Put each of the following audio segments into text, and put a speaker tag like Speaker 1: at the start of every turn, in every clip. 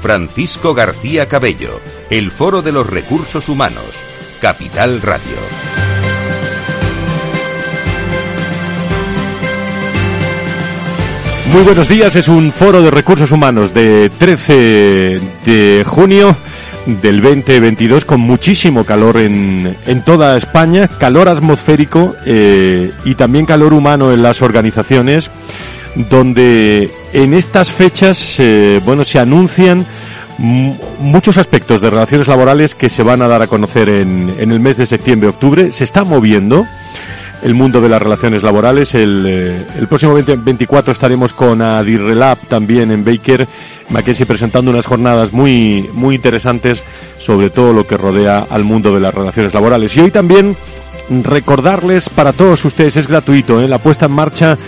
Speaker 1: Francisco García Cabello, el Foro de los Recursos Humanos, Capital Radio.
Speaker 2: Muy buenos días, es un foro de recursos humanos de 13 de junio del 2022 con muchísimo calor en, en toda España, calor atmosférico eh, y también calor humano en las organizaciones, donde en estas fechas, eh, bueno, se anuncian muchos aspectos de relaciones laborales que se van a dar a conocer en, en el mes de septiembre-octubre. Se está moviendo el mundo de las relaciones laborales. El, eh, el próximo 20, 24 estaremos con Adirrelab también en Baker Mackenzie presentando unas jornadas muy, muy interesantes sobre todo lo que rodea al mundo de las relaciones laborales. Y hoy también recordarles para todos ustedes, es gratuito, ¿eh? la puesta en marcha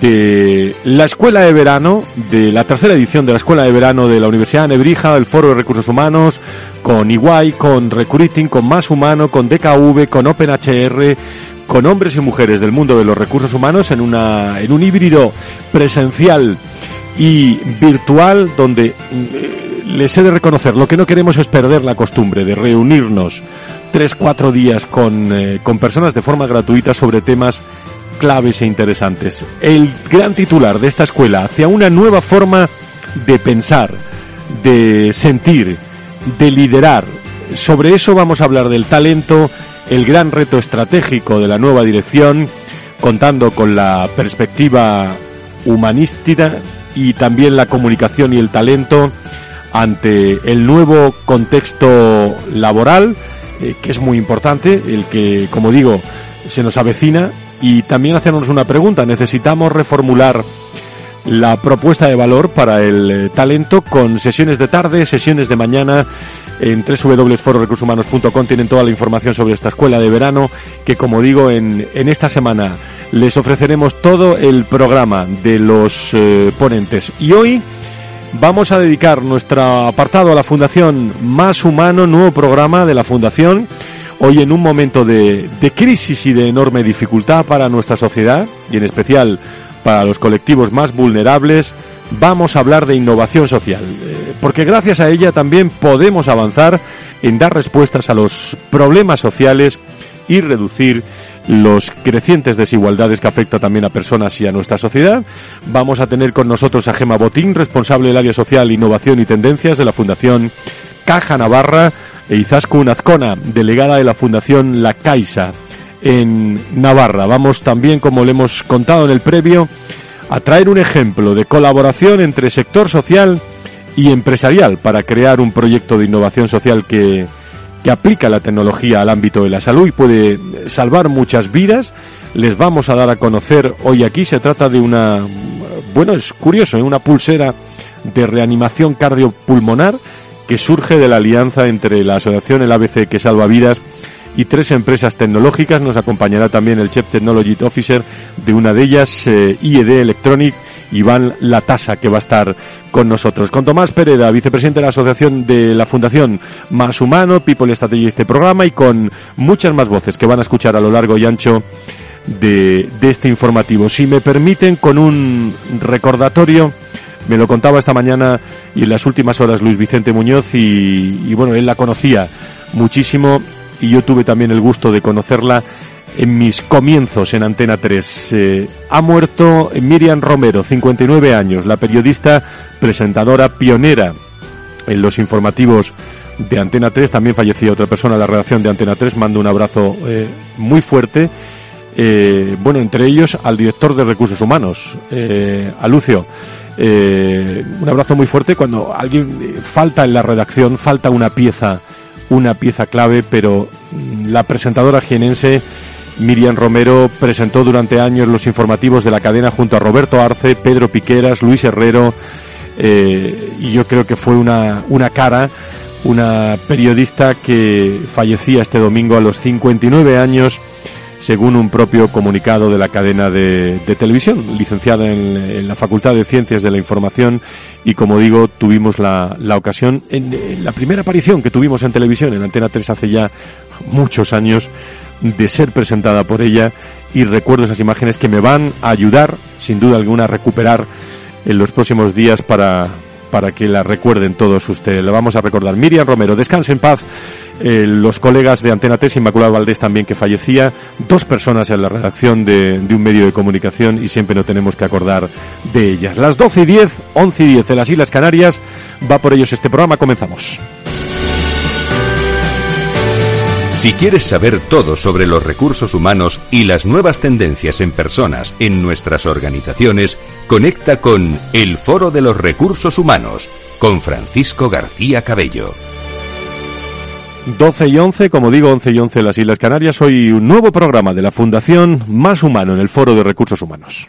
Speaker 2: de la Escuela de Verano, de la tercera edición de la Escuela de Verano de la Universidad de Nebrija, el Foro de Recursos Humanos, con Iguay, con Recruiting, con Más Humano, con DKV, con OpenHR, con hombres y mujeres del mundo de los recursos humanos en, una, en un híbrido presencial y virtual donde eh, les he de reconocer, lo que no queremos es perder la costumbre de reunirnos tres, cuatro días con, eh, con personas de forma gratuita sobre temas claves e interesantes. El gran titular de esta escuela hacia una nueva forma de pensar, de sentir, de liderar. Sobre eso vamos a hablar del talento, el gran reto estratégico de la nueva dirección, contando con la perspectiva humanística y también la comunicación y el talento ante el nuevo contexto laboral, eh, que es muy importante, el que, como digo, se nos avecina, y también hacernos una pregunta. Necesitamos reformular la propuesta de valor para el eh, talento con sesiones de tarde, sesiones de mañana. En www.fororecursoshumanos.com tienen toda la información sobre esta escuela de verano que, como digo, en, en esta semana les ofreceremos todo el programa de los eh, ponentes. Y hoy vamos a dedicar nuestro apartado a la Fundación Más Humano, nuevo programa de la Fundación. Hoy en un momento de, crisis y de enorme dificultad para nuestra sociedad y en especial para los colectivos más vulnerables, vamos a hablar de innovación social, eh, porque gracias a ella también podemos avanzar en dar respuestas a los problemas sociales y reducir los crecientes desigualdades que afectan también a personas y a nuestra sociedad. Vamos a tener con nosotros a Gema Botín, responsable del área social, innovación y tendencias de la Fundación Caja Navarra, Izaskun Azcona, delegada de la Fundación La Caixa en Navarra. Vamos también, como le hemos contado en el previo, a traer un ejemplo de colaboración entre sector social y empresarial para crear un proyecto de innovación social que, que aplica la tecnología al ámbito de la salud y puede salvar muchas vidas. Les vamos a dar a conocer hoy aquí. Se trata de una, bueno, es curioso, ¿eh? una pulsera de reanimación cardiopulmonar que surge de la alianza entre la asociación El ABC que salva vidas y tres empresas tecnológicas. Nos acompañará también el Chef Technology Officer de una de ellas, eh, IED Electronic, Iván Latasa, que va a estar con nosotros. Con Tomás Pereda, vicepresidente de la asociación de la Fundación Más Humano, People Strategy, este programa, y con muchas más voces que van a escuchar a lo largo y ancho de, de este informativo. Si me permiten, con un recordatorio, me lo contaba esta mañana y en las últimas horas Luis Vicente Muñoz y, bueno, él la conocía muchísimo y yo tuve también el gusto de conocerla en mis comienzos en Antena 3. Eh, ha muerto Miriam Romero, 59 años, la periodista, presentadora pionera en los informativos de Antena 3. También fallecía otra persona en la redacción de Antena 3. Mando un abrazo eh, muy fuerte. Eh, bueno, entre ellos al director de Recursos Humanos, a Lucio. Un abrazo muy fuerte. Cuando alguien falta en la redacción, falta una pieza, una pieza clave, pero la presentadora jienense Miriam Romero presentó durante años los informativos de la cadena junto a Roberto Arce, Pedro Piqueras, Luis Herrero, eh, y yo creo que fue una, una cara una periodista que fallecía este domingo a los 59 años según un propio comunicado de la cadena de, televisión, licenciada en, la Facultad de Ciencias de la Información y como digo, tuvimos la, ocasión, en, la primera aparición que tuvimos en televisión, en Antena 3 hace ya muchos años, de ser presentada por ella y recuerdo esas imágenes que me van a ayudar, sin duda alguna, a recuperar en los próximos días para, para que la recuerden todos ustedes. Lo vamos a recordar. Miriam Romero, descanse en paz. Eh, los colegas de Antena 3, Inmaculada Valdés también que fallecía, dos personas en la redacción de, de, un medio de comunicación y siempre no tenemos que acordar de ellas. Las 12 y 10, 11 y 10 de las Islas Canarias, va por ellos este programa, comenzamos.
Speaker 1: Si quieres saber todo sobre los recursos humanos y las nuevas tendencias en personas en nuestras organizaciones, conecta con El Foro de los Recursos Humanos con Francisco García Cabello.
Speaker 2: 12 y 11, como digo, 11 y 11 en las Islas Canarias, hoy un nuevo programa de la Fundación Más Humano en el Foro de Recursos Humanos.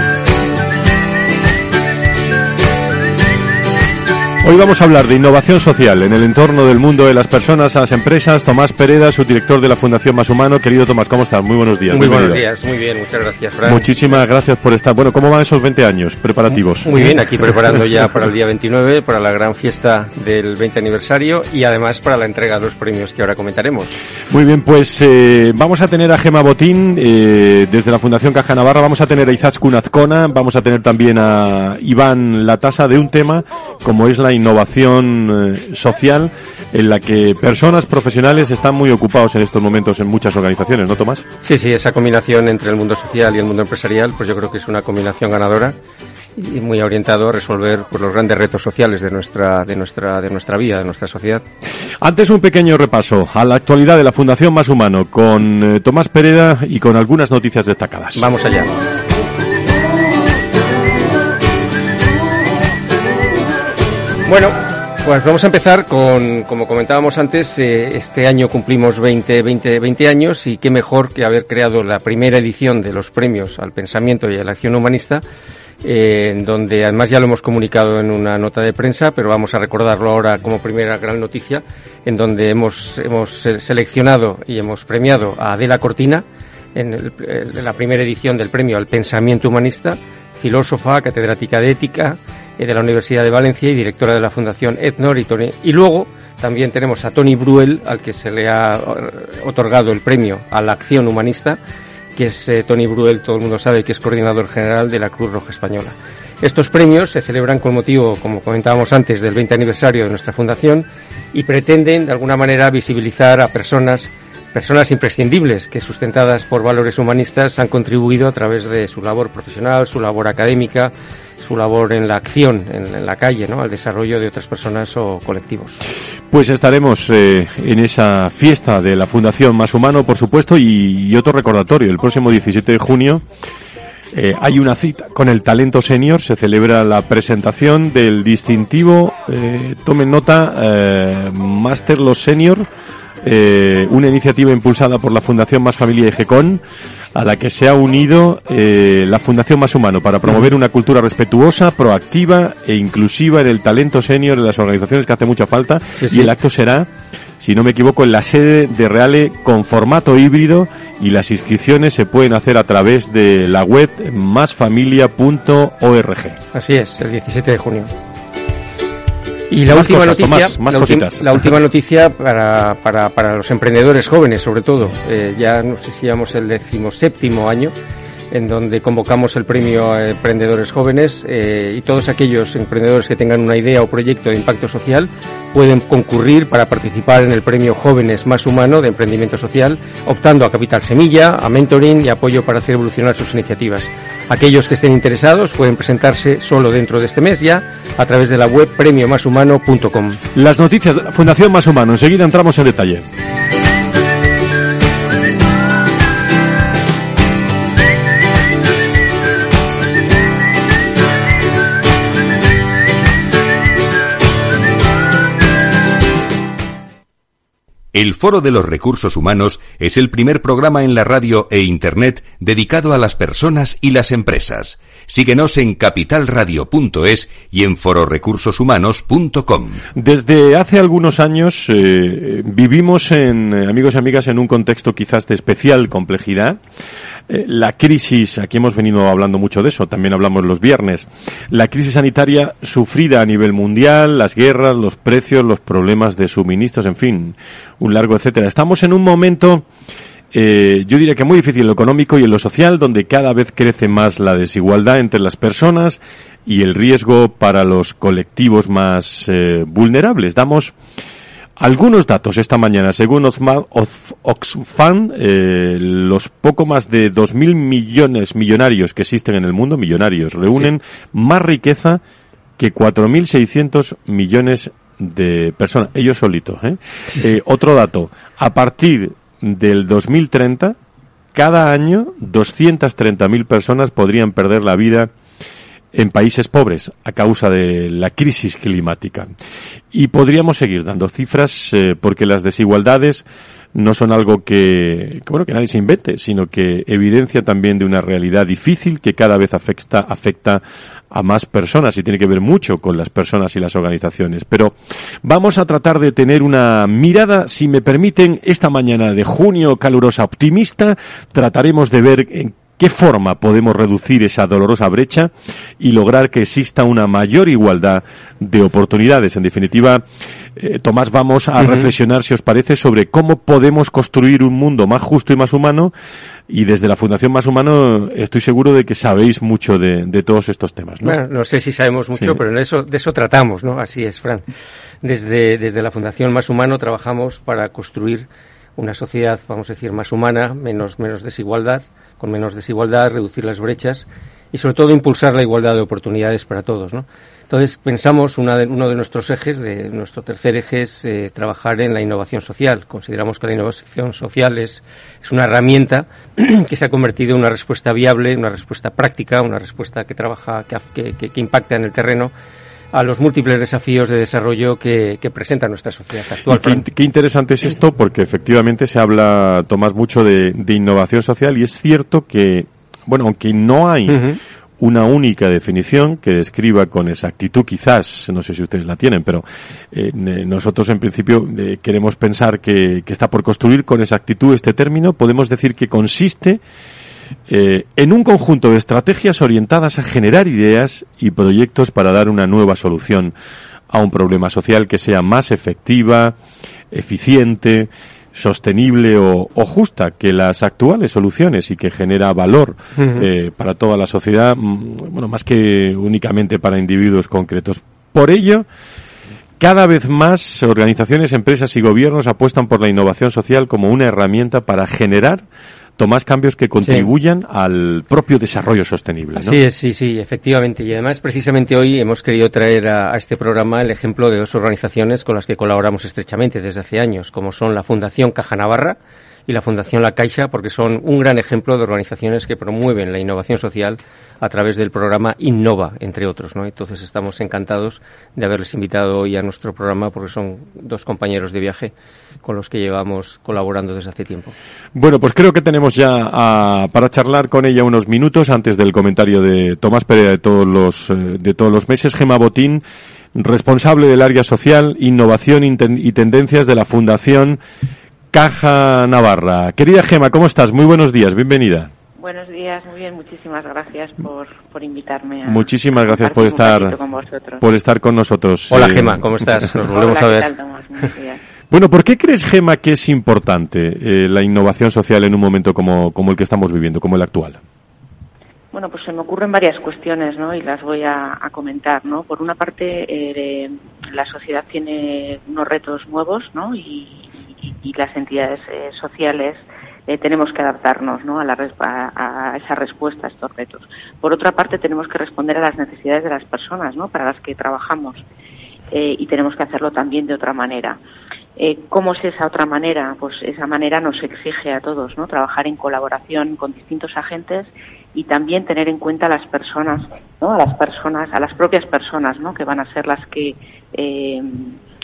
Speaker 2: Hoy vamos a hablar de innovación social en el entorno del mundo de las personas, a las empresas. Tomás Pereda, su director de la Fundación Más Humano. Querido Tomás, ¿cómo estás? Muy buenos días.
Speaker 3: Muy buenos días, muy bien, muchas gracias, Fran.
Speaker 2: Muchísimas gracias por estar. Bueno, ¿cómo van esos 20 años preparativos?
Speaker 3: Muy bien, aquí preparando ya para el día 29, para la gran fiesta del 20 aniversario y además para la entrega de los premios que ahora comentaremos.
Speaker 2: Muy bien, pues eh, vamos a tener a Gema Botín eh, desde la Fundación Caja Navarra, vamos a tener a Izaskun Azcona, vamos a tener también a Iván Latasa de un tema como es la innovación eh, social en la que personas profesionales están muy ocupados en estos momentos en muchas organizaciones, ¿no, Tomás?
Speaker 3: Sí, sí, esa combinación entre el mundo social y el mundo empresarial, pues yo creo que es una combinación ganadora y muy orientado a resolver pues, los grandes retos sociales de nuestra de nuestra de nuestra vida, de nuestra sociedad.
Speaker 2: Antes un pequeño repaso a la actualidad de la Fundación Más Humano con eh, Tomás Pereda y con algunas noticias destacadas.
Speaker 3: Vamos allá. Bueno, pues vamos a empezar con, como comentábamos antes, eh, este año cumplimos 20, 20, 20 años y qué mejor que haber creado la primera edición de los premios al pensamiento y a la acción humanista, eh, donde además ya lo hemos comunicado en una nota de prensa, pero vamos a recordarlo ahora como primera gran noticia, en donde hemos, hemos seleccionado y hemos premiado a Adela Cortina en, en la primera edición del premio al pensamiento humanista, filósofa, catedrática de ética, eh, de la Universidad de Valencia y directora de la Fundación Etnor y Y luego también tenemos a Tony Bruel, al que se le ha eh, otorgado el premio a la acción humanista, que es eh, Tony Bruel, todo el mundo sabe que es coordinador general de la Cruz Roja Española. Estos premios se celebran con motivo, como comentábamos antes, del 20 aniversario de nuestra fundación y pretenden, de alguna manera, visibilizar a personas personas imprescindibles que, sustentadas por valores humanistas, han contribuido a través de su labor profesional, su labor académica, su labor en la acción, en, la calle, ¿no? al desarrollo de otras personas o colectivos.
Speaker 2: Pues estaremos eh, en esa fiesta de la Fundación Más Humano, por supuesto, y, otro recordatorio. El próximo 17 de junio eh, hay una cita con el talento senior. Se celebra la presentación del distintivo, eh, tomen nota, Master Los Senior eh, una iniciativa impulsada por la Fundación Más Familia y GECON, a la que se ha unido eh, la Fundación Más Humano para promover una cultura respetuosa, proactiva e inclusiva en el talento senior de las organizaciones que hace mucha falta. Y el acto será, si no me equivoco, en la sede de Reale con formato híbrido y las inscripciones se pueden hacer a través de la web másfamilia.org.
Speaker 3: Así es, el 17 de junio. Y la última noticia, la, última noticia para, para, para, los emprendedores jóvenes, sobre todo, eh, ya no sé si llevamos el decimoséptimo año, en donde convocamos el premio a emprendedores jóvenes eh, y todos aquellos emprendedores que tengan una idea o proyecto de impacto social pueden concurrir para participar en el premio Jóvenes Más Humano de Emprendimiento Social, optando a capital semilla, a mentoring y apoyo para hacer evolucionar sus iniciativas. Aquellos que estén interesados pueden presentarse solo dentro de este mes ya a través de la web premiomashumano.com.
Speaker 2: Las noticias de la Fundación Más Humano, enseguida entramos en detalle.
Speaker 1: El Foro de los Recursos Humanos es el primer programa en la radio e Internet dedicado a las personas y las empresas. Síguenos en capitalradio.es y en fororecursoshumanos.com.
Speaker 2: Desde hace algunos años eh, vivimos en, eh, amigos y amigas, en un contexto quizás de especial complejidad. Eh, la crisis, aquí hemos venido hablando mucho de eso, también hablamos los viernes, la crisis sanitaria sufrida a nivel mundial, las guerras, los precios, los problemas de suministros, en fin, un largo etcétera. Estamos en un momento eh, yo diría que muy difícil en lo económico y en lo social, donde cada vez crece más la desigualdad entre las personas y el riesgo para los colectivos más eh, vulnerables. Damos algunos datos esta mañana. Según Oxfam, eh, los poco más de 2.000 millones millonarios que existen en el mundo, millonarios, reúnen más riqueza que 4.600 millones de personas, ellos solitos. ¿eh? Eh, otro dato, a partir del 2030, cada año 230.000 personas podrían perder la vida en países pobres a causa de la crisis climática. Y podríamos seguir dando cifras eh, porque las desigualdades no son algo que, bueno, que nadie se invente, sino que evidencia también de una realidad difícil que cada vez afecta, afecta a más personas y tiene que ver mucho con las personas y las organizaciones. Pero vamos a tratar de tener una mirada, si me permiten, esta mañana de junio calurosa optimista, trataremos de ver en qué forma podemos reducir esa dolorosa brecha y lograr que exista una mayor igualdad de oportunidades. En definitiva, eh, Tomás, vamos a reflexionar, si os parece, sobre cómo podemos construir un mundo más justo y más humano. Y desde la Fundación Más Humano estoy seguro de que sabéis mucho de, todos estos temas.
Speaker 3: ¿no? Bueno, no sé si sabemos mucho, pero de eso, de eso tratamos, ¿no? Así es, Fran. Desde, desde la Fundación Más Humano trabajamos para construir una sociedad, vamos a decir, más humana, menos, menos desigualdad, con menos desigualdad, reducir las brechas y sobre todo impulsar la igualdad de oportunidades para todos. Entonces pensamos uno de nuestros ejes, de nuestro tercer eje es eh, trabajar en la innovación social. Consideramos que la innovación social es, es una herramienta que se ha convertido en una respuesta viable, una respuesta práctica, una respuesta que trabaja, que impacta en el terreno a los múltiples desafíos de desarrollo que, presenta nuestra sociedad actual.
Speaker 2: Qué, interesante es esto porque efectivamente se habla, Tomás, mucho de, innovación social y es cierto que, bueno, aunque no hay una única definición que describa con exactitud, quizás, no sé si ustedes la tienen, pero eh, nosotros en principio eh, queremos pensar que, que está por construir con exactitud este término, podemos decir que consiste eh, en un conjunto de estrategias orientadas a generar ideas y proyectos para dar una nueva solución a un problema social que sea más efectiva, eficiente, sostenible o, justa que las actuales soluciones y que genera valor eh, para toda la sociedad, mm, bueno, más que únicamente para individuos concretos. Por ello, cada vez más organizaciones, empresas y gobiernos apuestan por la innovación social como una herramienta para generar más cambios que contribuyan al propio desarrollo sostenible. ¿no?
Speaker 3: Así es, sí, sí, efectivamente. Y además, precisamente hoy hemos querido traer a, este programa el ejemplo de dos organizaciones con las que colaboramos estrechamente desde hace años, como son la Fundación Caja Navarra, y la Fundación La Caixa, porque son un gran ejemplo de organizaciones que promueven la innovación social a través del programa Innova, entre otros. ¿no? Entonces estamos encantados de haberles invitado hoy a nuestro programa porque son dos compañeros de viaje con los que llevamos colaborando desde hace tiempo.
Speaker 2: Bueno, pues creo que tenemos ya a, para charlar con ella unos minutos antes del comentario de Tomás Pereira de todos los, eh, de todos los meses. Gema Botín, responsable del área social, innovación y tendencias de la Fundación Caja Navarra. Querida Gema, ¿cómo estás? Muy buenos días, bienvenida.
Speaker 4: Buenos días, muy bien, muchísimas gracias por, por invitarme. A
Speaker 2: muchísimas gracias por estar con por estar con nosotros.
Speaker 3: Hola Gema, ¿cómo estás? Nos volvemos a ver.
Speaker 2: Bueno, ¿por qué crees Gema que es importante eh, la innovación social en un momento como, como el que estamos viviendo, como el actual?
Speaker 4: Bueno, pues se me ocurren varias cuestiones, ¿no? Y las voy a, comentar, ¿no? Por una parte, eh, la sociedad tiene unos retos nuevos, ¿no? Y, las entidades eh, sociales eh, tenemos que adaptarnos, ¿no? A, la, a, esa respuesta a estos retos. Por otra parte, tenemos que responder a las necesidades de las personas, ¿no? Para las que trabajamos. Y tenemos que hacerlo también de otra manera. ¿Cómo es esa otra manera? Pues esa manera nos exige a todos, ¿no? Trabajar en colaboración con distintos agentes y también tener en cuenta a las personas, ¿no? A las personas, a las propias personas, ¿no? Que van a ser las que, eh,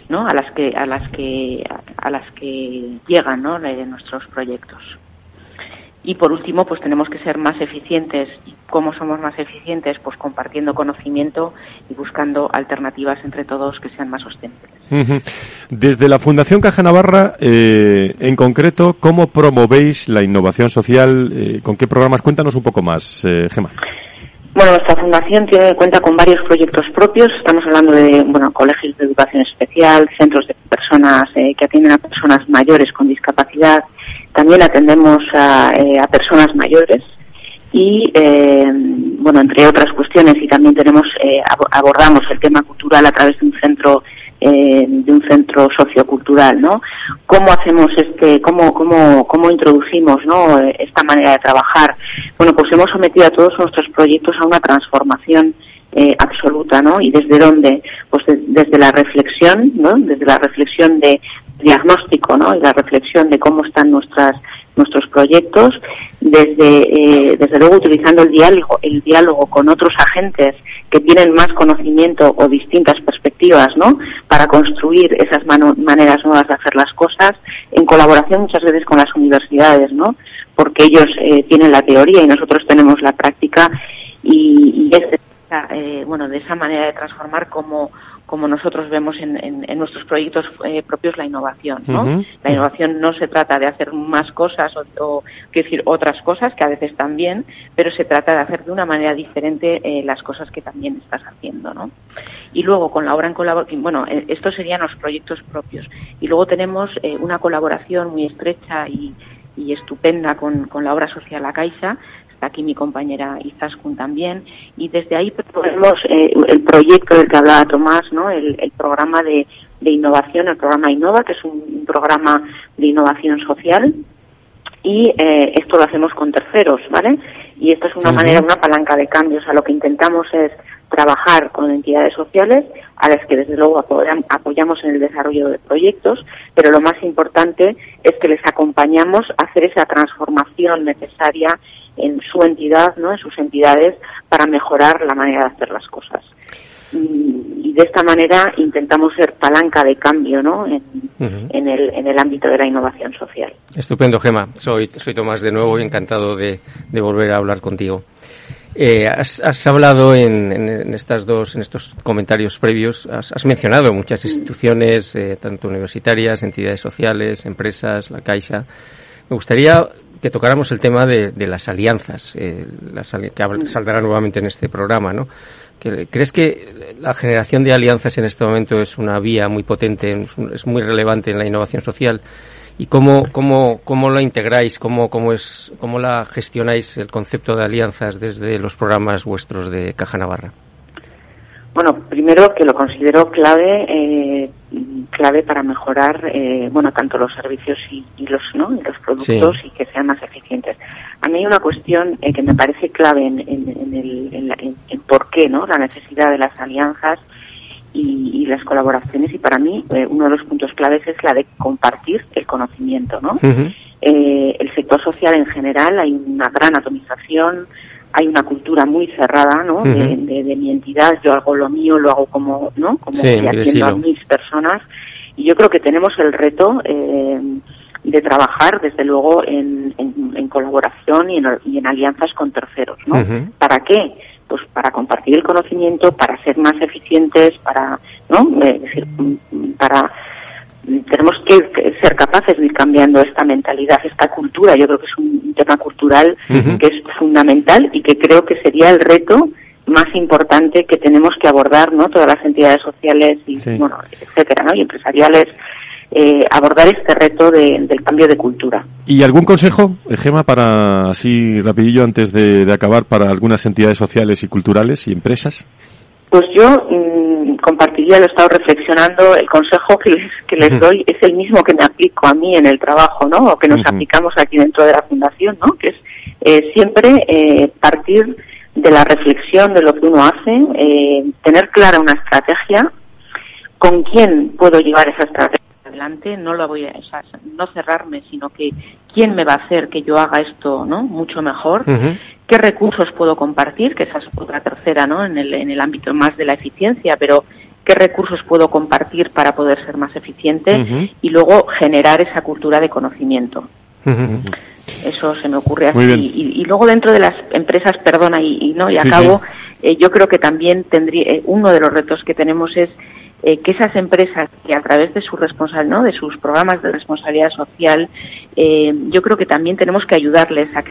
Speaker 4: ¿no? A las que, a las que, a las que llegan, ¿no? Nuestros proyectos. Y por último, pues tenemos que ser más eficientes. ¿Y cómo somos más eficientes? Pues compartiendo conocimiento y buscando alternativas entre todos que sean más sostenibles.
Speaker 2: Desde la Fundación Caja Navarra, eh, en concreto, ¿cómo promovéis la innovación social? Eh, ¿Con qué programas? Cuéntanos un poco más, eh, Gema.
Speaker 4: Bueno, nuestra fundación tiene cuenta con varios proyectos propios. Estamos hablando de bueno, colegios de educación especial, centros de personas que atienden a personas mayores con discapacidad, también atendemos a, eh, personas mayores y, eh, bueno, entre otras cuestiones, y también tenemos eh, abordamos el tema cultural a través de un centro de un centro sociocultural, ¿no? ¿Cómo hacemos este, cómo, cómo, cómo introducimos, ¿no? Esta manera de trabajar. Bueno, pues hemos sometido a todos nuestros proyectos a una transformación absoluta, ¿no? Y desde dónde, pues desde la reflexión, ¿no? Desde la reflexión de diagnóstico ¿no? y la reflexión de cómo están nuestras nuestros proyectos desde eh, desde luego utilizando el diálogo el diálogo con otros agentes que tienen más conocimiento o distintas perspectivas no para construir esas maneras nuevas de hacer las cosas en colaboración muchas veces con las universidades no porque ellos eh, tienen la teoría y nosotros tenemos la práctica y, y es eh, bueno de esa manera de transformar como como nosotros vemos en, nuestros proyectos eh, propios la innovación. ¿no? La innovación no se trata de hacer más cosas o, decir otras cosas que a veces también, pero se trata de hacer de una manera diferente eh, las cosas que también estás haciendo. ¿no? Y luego con la obra en colaboración, bueno, eh, estos serían los proyectos propios. Y luego tenemos una colaboración muy estrecha y, estupenda con, con la obra social La Caixa, aquí mi compañera Izaskun también, y desde ahí proponemos eh, el proyecto del que hablaba Tomás, ¿no? el, programa de, innovación, el programa Innova, que es un, programa de innovación social, y eh, esto lo hacemos con terceros, ¿vale? Y esto es una manera, una palanca de cambio, o sea, lo que intentamos es trabajar con entidades sociales a las que desde luego apoyamos en el desarrollo de proyectos, pero lo más importante es que les acompañamos a hacer esa transformación necesaria en su entidad, ¿no? en sus entidades, para mejorar la manera de hacer las cosas. Y, de esta manera intentamos ser palanca de cambio ¿no? en, el, en el ámbito de la innovación social.
Speaker 3: Estupendo, Gema. Soy, soy Tomás de nuevo y encantado de, volver a hablar contigo. Eh, has, hablado en, estas dos, en estos comentarios previos, has, mencionado muchas instituciones, eh, tanto universitarias, entidades sociales, empresas, la Caixa. Me gustaría que tocáramos el tema de, las alianzas, eh, que saldrá nuevamente en este programa, ¿no? ¿Crees que la generación de alianzas en este momento es una vía muy potente, es muy relevante en la innovación social? ¿Y cómo, cómo, cómo la integráis, cómo, cómo, es, cómo la gestionáis el concepto de alianzas desde los programas vuestros de Caja Navarra?
Speaker 4: Bueno, primero que lo considero clave, eh, clave para mejorar, eh, bueno, tanto los servicios y, los, ¿no? los productos y que sean más eficientes. A mí hay una cuestión eh, que me parece clave en, en, el, en, por qué, ¿no? La necesidad de las alianzas y, las colaboraciones y para mí uno de los puntos claves es la de compartir el conocimiento, ¿no? el sector social en general hay una gran atomización, hay una cultura muy cerrada, ¿no? de, mi entidad, yo hago lo mío, lo hago como, ¿no? Como haciendo a mis personas. Y yo creo que tenemos el reto eh, de trabajar, desde luego, en, en, colaboración y en, y en, alianzas con terceros, ¿no? ¿Para qué? Pues para compartir el conocimiento, para ser más eficientes, para, ¿no? Es decir, para tenemos que ser capaces de ir cambiando esta mentalidad, esta cultura. Yo creo que es un tema cultural que es fundamental y que creo que sería el reto más importante que tenemos que abordar, ¿no? Todas las entidades sociales y, bueno, etcétera, ¿no? Y empresariales eh, abordar este reto del cambio de cultura.
Speaker 2: ¿Y algún consejo, Gema, para así rapidillo antes de, acabar para algunas entidades sociales y culturales y empresas?
Speaker 4: Pues yo mm, compartiría, lo he estado reflexionando, el consejo que les, que les doy es el mismo que me aplico a mí en el trabajo, ¿no? O que nos aplicamos aquí dentro de la Fundación, ¿no? Que es eh, siempre eh, partir de la reflexión de lo que uno hace, eh, tener clara una estrategia, con quién puedo llevar esa estrategia adelante, no lo voy a, no cerrarme, sino que quién me va a hacer que yo haga esto, ¿no? Mucho mejor. ¿Qué recursos puedo compartir? Que esa es otra tercera, ¿no? En el, en el ámbito más de la eficiencia, pero qué recursos puedo compartir para poder ser más eficiente y luego generar esa cultura de conocimiento. Eso se me ocurre así. Y, luego dentro de las empresas, perdona, y, no, y acabo, eh, yo creo que también tendría, eh, uno de los retos que tenemos es eh, que esas empresas que a través de su responsable, ¿no? de sus programas de responsabilidad social, yo creo que también tenemos que ayudarles a,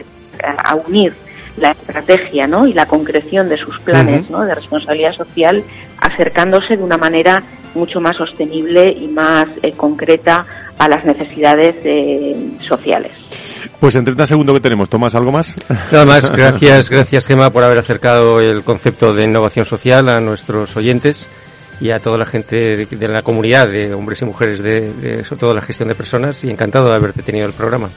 Speaker 4: a unir la estrategia ¿no? y la concreción de sus planes ¿no? de responsabilidad social, acercándose de una manera mucho más sostenible y más concreta a las necesidades sociales.
Speaker 2: Pues en 30 segundos que tenemos, Tomás, ¿algo más?
Speaker 3: Nada más, gracias, gracias Gema por haber acercado el concepto de innovación social a nuestros oyentes y a toda la gente de, la comunidad de hombres y mujeres de, de, sobre todo la gestión de personas y encantado de haberte tenido el programa.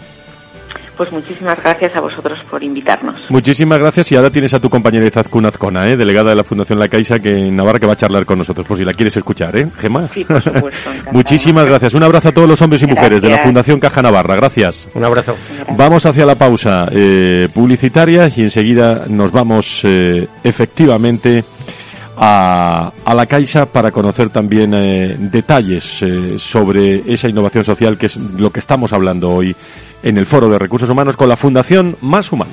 Speaker 4: Pues muchísimas gracias a vosotros por invitarnos.
Speaker 2: Muchísimas gracias y ahora tienes a tu compañera Izaskun Azcona, ¿eh? delegada de la Fundación La Caixa, que en Navarra que va a charlar con nosotros, por si la quieres escuchar, ¿eh, Gemma?
Speaker 4: Sí, por supuesto.
Speaker 2: Muchísimas gracias. Un abrazo a todos los hombres y mujeres de la Fundación Caja Navarra. Gracias.
Speaker 3: Un abrazo.
Speaker 2: Vamos hacia la pausa eh, publicitaria y enseguida nos vamos eh, efectivamente a, a, la Caixa para conocer también eh, detalles eh, sobre esa innovación social que es lo que estamos hablando hoy en el Foro de Recursos Humanos con la Fundación Más Humano.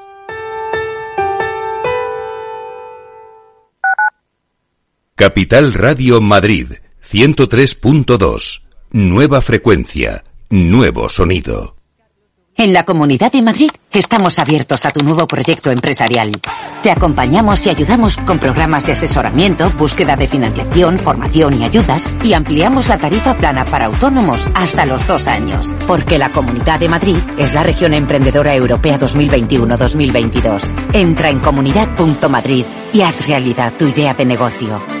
Speaker 1: Capital Radio Madrid 103.2. Nueva frecuencia, nuevo sonido.
Speaker 5: En la Comunidad de Madrid estamos abiertos a tu nuevo proyecto empresarial. Te acompañamos y ayudamos con programas de asesoramiento, búsqueda de financiación, formación y ayudas y ampliamos la tarifa plana para autónomos hasta los dos años. Porque la Comunidad de Madrid es la región emprendedora europea 2021-2022. Entra en comunidad.madrid y haz realidad tu idea de negocio.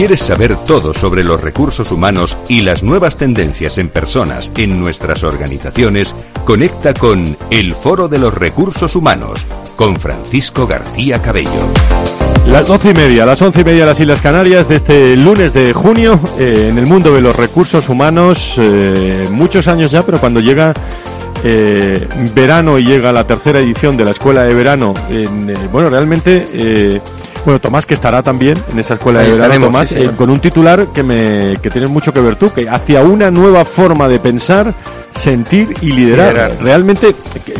Speaker 1: Quieres saber todo sobre los recursos humanos y las nuevas tendencias en personas en nuestras organizaciones, conecta con El Foro de los Recursos Humanos con Francisco García Cabello.
Speaker 2: Las doce y media, las once y media de las Islas Canarias de este lunes de junio eh, en el mundo de los recursos humanos, eh, muchos años ya, pero cuando llega eh, verano y llega la tercera edición de la escuela de verano, en, bueno, realmente, bueno, Tomás que estará también en esa escuela
Speaker 3: Ahí
Speaker 2: de verano, Tomás,
Speaker 3: sí,
Speaker 2: eh, con un titular que me que tienes mucho que ver tú, que hacia una nueva forma de pensar, sentir y liderar.
Speaker 3: Liderar.
Speaker 2: Realmente eh,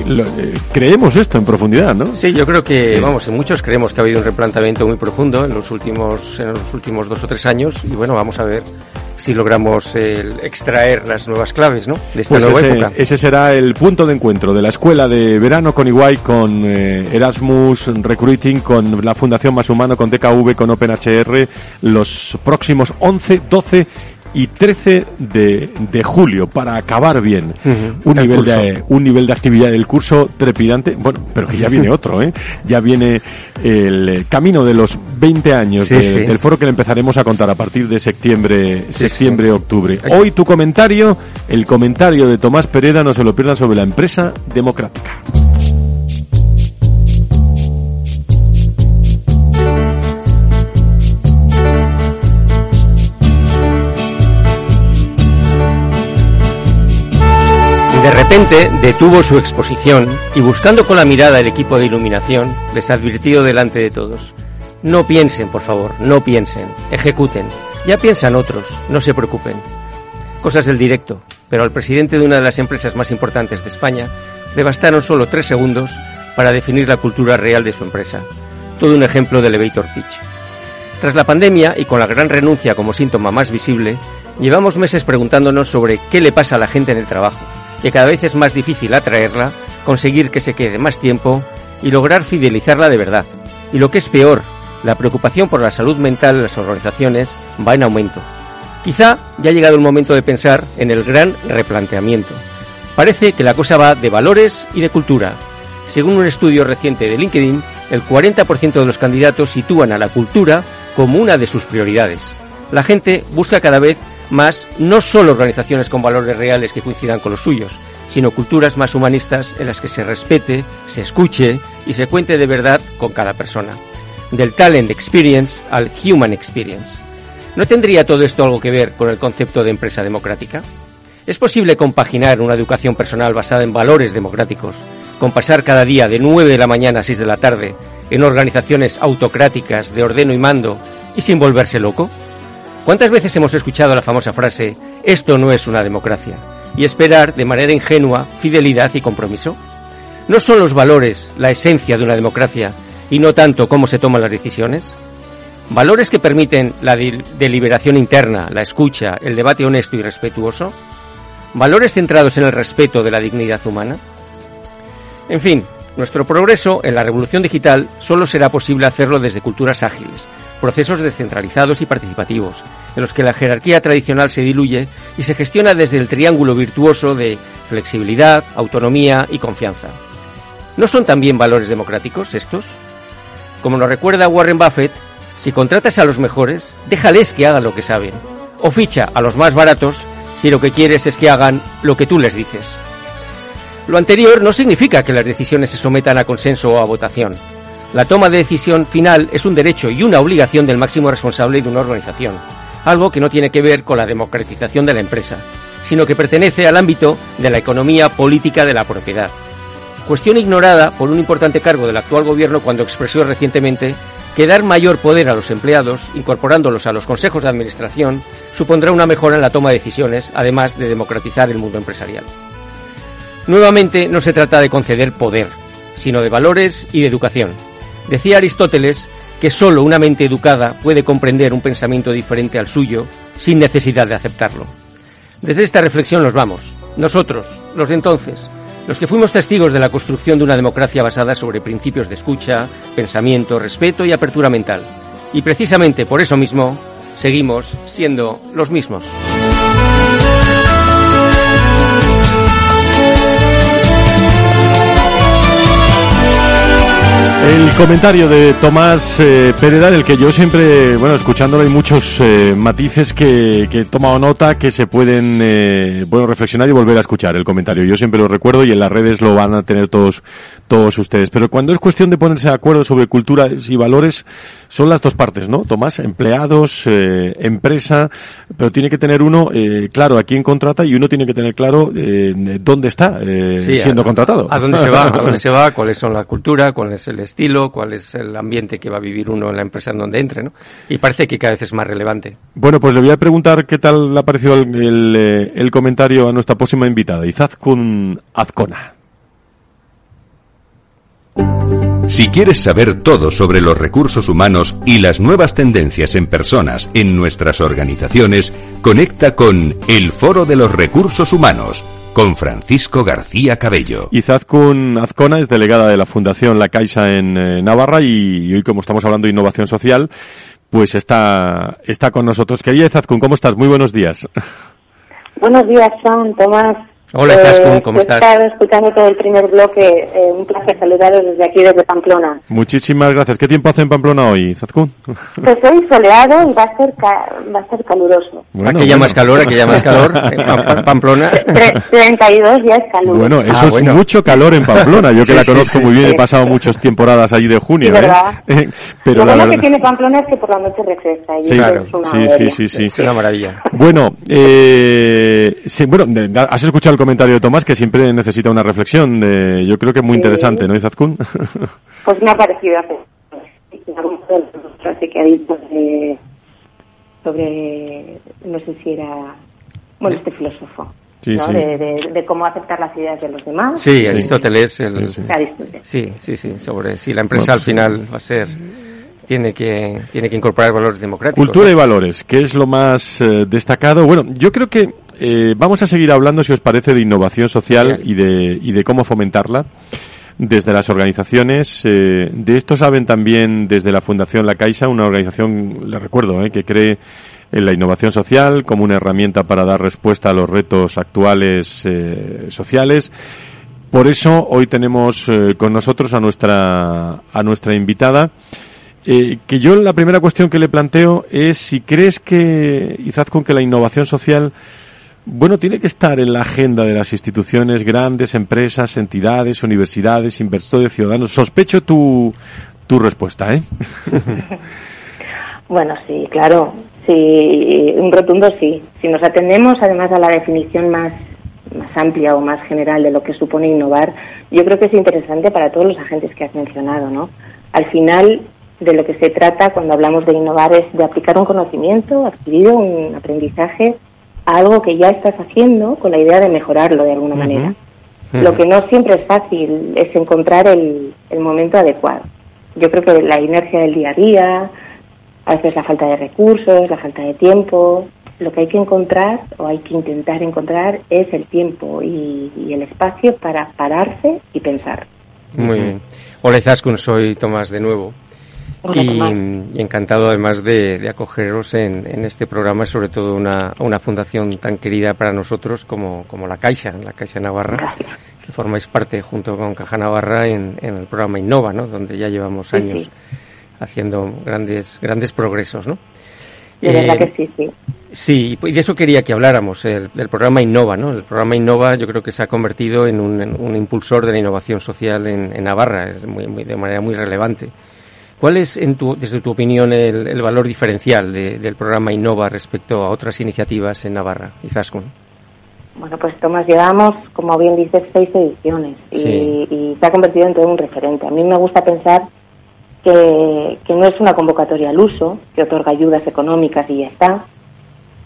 Speaker 2: lo- eh, creemos esto en profundidad, ¿no?
Speaker 3: Sí, yo creo que,
Speaker 2: Sí.
Speaker 3: vamos, en muchos creemos que ha habido un replanteamiento muy profundo en los últimos, en los últimos dos o tres años y bueno, vamos a ver si logramos eh, extraer las nuevas claves, ¿no? De esta
Speaker 2: Pues
Speaker 3: nueva
Speaker 2: ese,
Speaker 3: época.
Speaker 2: ese será el punto de encuentro de la escuela de verano con Iguay, con eh, Erasmus Recruiting, con la Fundación Más Humano, con DKV, con OpenHR, los próximos 11, 12 y 13 de, de julio para acabar bien. Un,
Speaker 3: el
Speaker 2: nivel
Speaker 3: curso.
Speaker 2: de, un nivel de actividad del curso trepidante, bueno, pero que ya viene otro, ¿eh? Ya viene el eh, camino de los 20 años
Speaker 3: Sí,
Speaker 2: de-
Speaker 3: sí.
Speaker 2: del foro que le empezaremos a contar a partir de septiembre,
Speaker 3: Sí,
Speaker 2: septiembre, octubre. Hoy tu comentario, el comentario de Tomás Pereda, no se lo pierdan sobre la empresa democrática.
Speaker 3: De repente detuvo su exposición y buscando con la mirada el equipo de iluminación, les advirtió delante de todos. No piensen, por favor, no piensen, ejecuten. Ya piensan otros, no se preocupen. Cosas del directo, pero al presidente de una de las empresas más importantes de España le bastaron solo tres segundos para definir la cultura real de su empresa. Todo un ejemplo de elevator pitch. Tras la pandemia y con la gran renuncia como síntoma más visible, llevamos meses preguntándonos sobre qué le pasa a la gente en el trabajo, que cada vez es más difícil atraerla, conseguir que se quede más tiempo y lograr fidelizarla de verdad. Y lo que es peor, la preocupación por la salud mental en las organizaciones va en aumento. Quizá ya ha llegado el momento de pensar en el gran replanteamiento. Parece que la cosa va de valores y de cultura. Según un estudio reciente de LinkedIn, el 40% de los candidatos sitúan a la cultura como una de sus prioridades. La gente busca cada vez más no solo organizaciones con valores reales que coincidan con los suyos, sino culturas más humanistas en las que se respete, se escuche y se cuente de verdad con cada persona. Del talent experience al human experience. ¿No tendría todo esto algo que ver con el concepto de empresa democrática? ¿Es posible compaginar una educación personal basada en valores democráticos con pasar cada día de 9 de la mañana a 6 de la tarde en organizaciones autocráticas de ordeno y mando y sin volverse loco? ¿Cuántas veces hemos escuchado la famosa frase esto no es una democracia? y esperar de manera ingenua fidelidad y compromiso? ¿No son los valores la esencia de una democracia y no tanto cómo se toman las decisiones? ¿Valores que permiten la del- deliberación interna, la escucha, el debate honesto y respetuoso? ¿Valores centrados en el respeto de la dignidad humana? En fin, nuestro progreso en la revolución digital solo será posible hacerlo desde culturas ágiles, procesos descentralizados y participativos, en los que la jerarquía tradicional se diluye y se gestiona desde el triángulo virtuoso de flexibilidad, autonomía y confianza. ¿No son también valores democráticos estos? Como nos recuerda Warren Buffett, si contratas a los mejores, déjales que hagan lo que saben, o ficha a los más baratos si lo que quieres es que hagan lo que tú les dices. Lo anterior no significa que las decisiones se sometan a consenso o a votación. La toma de decisión final es un derecho y una obligación del máximo responsable de una organización, algo que no tiene que ver con la democratización de la empresa, sino que pertenece al ámbito de la economía política de la propiedad. Cuestión ignorada por un importante cargo del actual gobierno cuando expresó recientemente que dar mayor poder a los empleados, incorporándolos a los consejos de administración, supondrá una mejora en la toma de decisiones, además de democratizar el mundo empresarial. Nuevamente, no se trata de conceder poder, sino de valores y de educación. Decía Aristóteles que sólo una mente educada puede comprender un pensamiento diferente al suyo sin necesidad de aceptarlo. Desde esta reflexión nos vamos. Nosotros, los de entonces, los que fuimos testigos de la construcción de una democracia basada sobre principios de escucha, pensamiento, respeto y apertura mental. Y precisamente por eso mismo, seguimos siendo los mismos.
Speaker 2: El comentario de Tomás eh, el que yo siempre, bueno, escuchándolo hay muchos eh, matices que, que, he tomado nota que se pueden, eh, bueno, reflexionar y volver a escuchar el comentario. Yo siempre lo recuerdo y en las redes lo van a tener todos, todos ustedes. Pero cuando es cuestión de ponerse de acuerdo sobre culturas y valores, son las dos partes, ¿no? Tomás, empleados, eh, empresa, pero tiene que tener uno eh, claro a quién contrata y uno tiene que tener claro eh, dónde está eh, siendo contratado.
Speaker 3: A dónde se va, a dónde se va, cuáles son la cultura, cuál es el estilo, cuál es el ambiente que va a vivir uno en la empresa en donde entre, ¿no? Y parece que cada vez es más relevante.
Speaker 2: Bueno, pues le voy a preguntar qué tal le ha parecido el, el, el comentario a nuestra próxima invitada, Izaskun Azcona.
Speaker 1: Si quieres saber todo sobre los recursos humanos y las nuevas tendencias en personas en nuestras organizaciones, conecta con El Foro de los Recursos Humanos con Francisco García Cabello.
Speaker 2: Izaskun Azcona es delegada de la Fundación La Caixa en eh, Navarra y, y, hoy como estamos hablando de innovación social, pues está, está con nosotros. Querida Izaskun, ¿cómo estás? Muy buenos días.
Speaker 6: Buenos días, Juan, Tomás.
Speaker 3: Hola, Zaskun, ¿cómo
Speaker 6: eh,
Speaker 3: estás?
Speaker 6: He estado escuchando todo el primer bloque. Eh, un placer saludaros desde aquí, desde Pamplona.
Speaker 2: Muchísimas gracias. ¿Qué tiempo hace en Pamplona hoy, Zaskun?
Speaker 6: Pues hoy soleado y va a ser, ca va a ser caluroso.
Speaker 3: Bueno, aquí ya más calor, aquí ya más calor. en Pamplona.
Speaker 6: 32 ya es calor.
Speaker 2: Bueno, eso ah, es bueno. mucho calor en Pamplona. Yo que sí, la conozco sí, muy bien, he pasado muchas temporadas allí de junio.
Speaker 6: Sí, ¿verdad?
Speaker 2: ¿eh? Pero
Speaker 6: Lo
Speaker 2: la
Speaker 6: bueno
Speaker 2: verdad...
Speaker 6: que tiene Pamplona es que por la noche refresca. Y
Speaker 2: Sí,
Speaker 6: eso es una
Speaker 2: sí, sí, sí, sí.
Speaker 3: Es una maravilla.
Speaker 2: Bueno, eh, sí, bueno, has escuchado el comentario de Tomás que siempre necesita una reflexión. eh, yo creo que muy
Speaker 6: Sí.
Speaker 2: interesante, ¿no, Izaskun?
Speaker 6: Pues me ha parecido frase que ha dicho de- sobre, no sé si era, bueno, este filósofo,
Speaker 2: Sí,
Speaker 6: ¿no?
Speaker 2: sí.
Speaker 6: De, de- de cómo aceptar las ideas de los demás.
Speaker 3: Sí, Aristóteles. El,
Speaker 2: Sí, sí.
Speaker 3: Sí, sí, sí, sobre si la empresa
Speaker 2: Bueno,
Speaker 3: al final va a ser tiene que tiene que incorporar valores democráticos.
Speaker 2: Cultura
Speaker 3: ¿no?
Speaker 2: y valores, ¿qué es lo más eh, destacado? Bueno, yo creo que eh, vamos a seguir hablando, si os parece, de innovación social y de, y de cómo fomentarla desde las organizaciones. eh, de esto saben también desde la Fundación La Caixa, una organización, le recuerdo, eh, que cree en la innovación social como una herramienta para dar respuesta a los retos actuales eh, sociales. Por eso hoy tenemos con nosotros a nuestra a nuestra invitada. Que yo la primera cuestión que le planteo es si crees que, Izaskun, que la innovación social, bueno, tiene que estar en la agenda de las instituciones, grandes empresas, entidades, universidades, inversores, ciudadanos. Sospecho tu, tu respuesta, ¿eh?
Speaker 6: Bueno, sí, claro. Sí, un rotundo sí. Si nos atendemos además a la definición más, más amplia o más general de lo que supone innovar, yo creo que es interesante para todos los agentes que has mencionado, ¿no? Al final, de lo que se trata cuando hablamos de innovar es de aplicar un conocimiento adquirido, un aprendizaje a algo que ya estás haciendo con la idea de mejorarlo de alguna manera. Lo que no siempre es fácil es encontrar el, el momento adecuado. Yo creo que la inercia del día a día, a veces la falta de recursos, la falta de tiempo, lo que hay que encontrar o hay que intentar encontrar es el tiempo y, y el espacio para pararse y pensar.
Speaker 3: Muy bien. Hola Izaskun, soy Tomás de nuevo. Y, encantado además de, de acogeros en, en este programa, sobre todo una, una fundación tan querida para nosotros como, como la Caixa, la Caixa Navarra,
Speaker 6: Gracias.
Speaker 3: que formáis parte junto con Caja Navarra en, en el programa Innova, ¿no? donde ya llevamos años
Speaker 6: sí.
Speaker 3: haciendo grandes, grandes progresos. ¿no?
Speaker 6: De
Speaker 3: Eh,
Speaker 6: verdad que sí, sí.
Speaker 3: Sí, y de eso quería que habláramos, el, del programa Innova, ¿no? El programa Innova yo creo que se ha convertido en un, en un impulsor de la innovación social en, en Navarra, es muy, muy- de manera muy relevante. ¿Cuál es, en tu, desde tu opinión, el, el valor diferencial de- del programa Innova respecto a otras iniciativas en Navarra, Izaskun?
Speaker 6: Bueno, pues Tomás, llevamos, como bien dices, seis ediciones y,
Speaker 3: Sí.
Speaker 6: y se ha convertido en todo un referente. A mí me gusta pensar que, que no es una convocatoria al uso, que otorga ayudas económicas y ya está.